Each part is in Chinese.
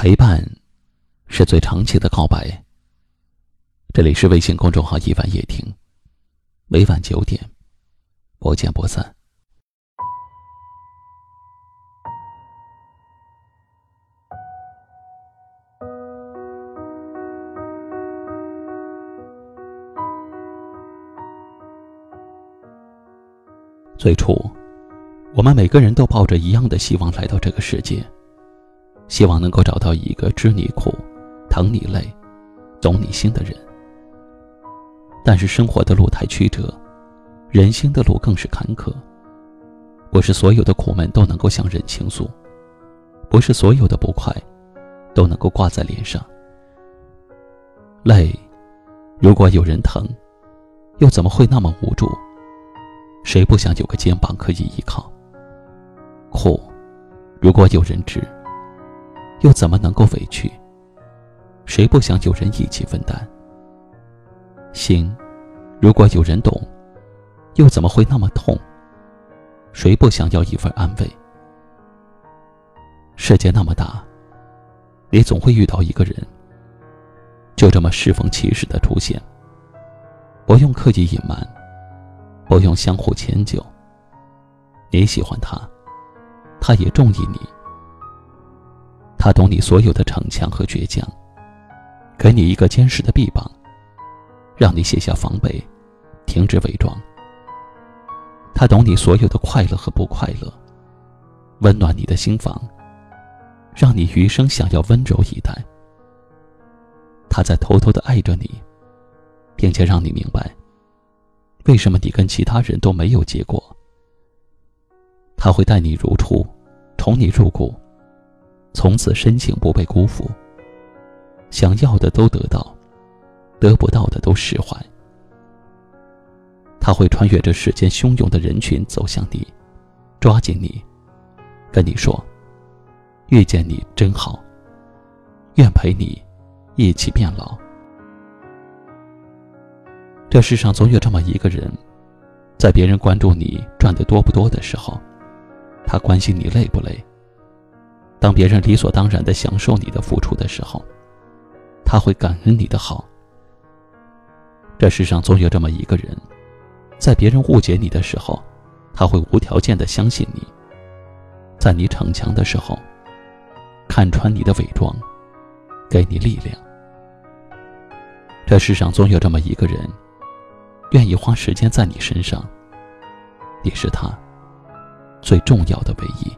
陪伴，是最长期的告白。这里是微信公众号“一晚夜听”，每晚九点，不见不散。最初，我们每个人都抱着一样的希望来到这个世界。希望能够找到一个知你苦、疼你累、懂你心的人。但是生活的路太曲折，人心的路更是坎坷。不是所有的苦闷都能够向人倾诉，不是所有的不快都能够挂在脸上。累，如果有人疼，又怎么会那么无助？谁不想有个肩膀可以依靠？苦，如果有人知。又怎么能够委屈？谁不想有人一起分担？心，如果有人懂，又怎么会那么痛？谁不想要一份安慰？世界那么大，你总会遇到一个人，就这么适逢其时的出现，不用刻意隐瞒，不用相互迁就。你喜欢他，他也中意你。他懂你所有的逞强和倔强，给你一个坚实的臂膀，让你卸下防备，停止伪装。他懂你所有的快乐和不快乐，温暖你的心房，让你余生想要温柔以待。他在偷偷的爱着你，并且让你明白，为什么你跟其他人都没有结果。他会待你如初，宠你入骨。从此深情不被辜负。想要的都得到，得不到的都释怀。他会穿越这世间汹涌的人群走向你，抓紧你，跟你说：“遇见你真好。”愿陪你一起变老。这世上总有这么一个人，在别人关注你赚的多不多的时候，他关心你累不累。当别人理所当然的享受你的付出的时候，他会感恩你的好。这世上总有这么一个人，在别人误解你的时候，他会无条件的相信你；在你逞强的时候，看穿你的伪装，给你力量。这世上总有这么一个人，愿意花时间在你身上，你是他最重要的唯一。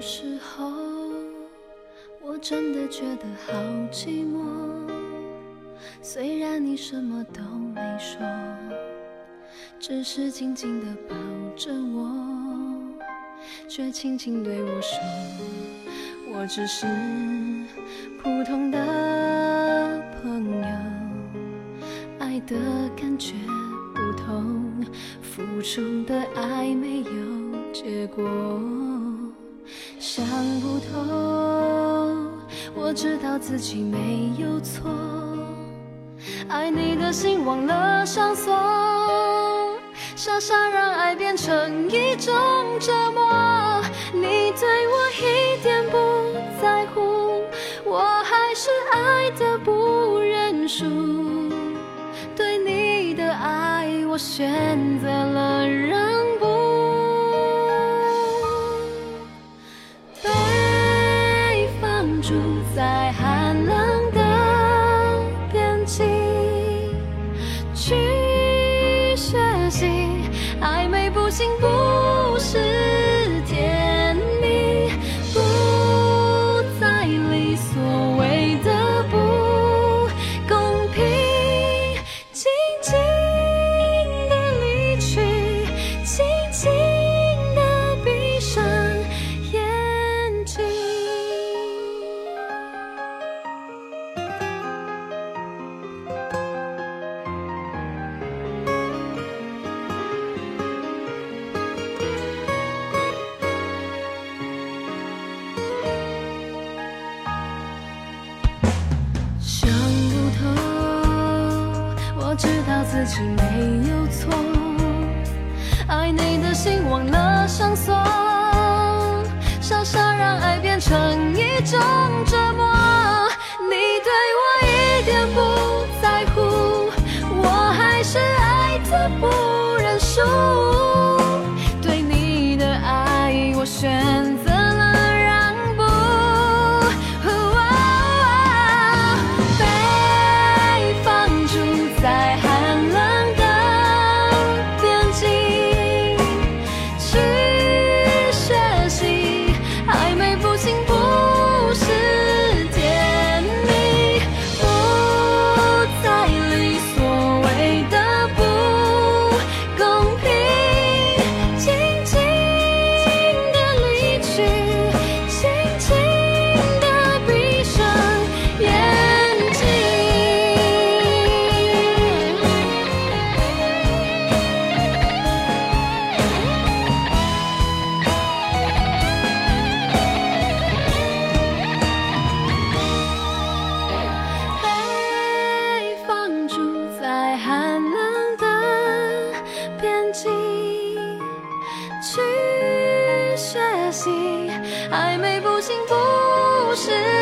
有时候，我真的觉得好寂寞。虽然你什么都没说，只是静静的抱着我，却轻轻对我说：“我只是普通的朋友，爱的感觉不同，付出的爱没有结果。”想不透，我知道自己没有错，爱你的心忘了上锁，傻傻让爱变成一种折磨。你对我一点不在乎，我还是爱的不认输。对你的爱，我选择了让。心不自己没有错，爱你的心忘了上锁，傻傻让爱变成一种折磨，你对我一点不在乎，我还是爱的不认输。暧昧不清不是。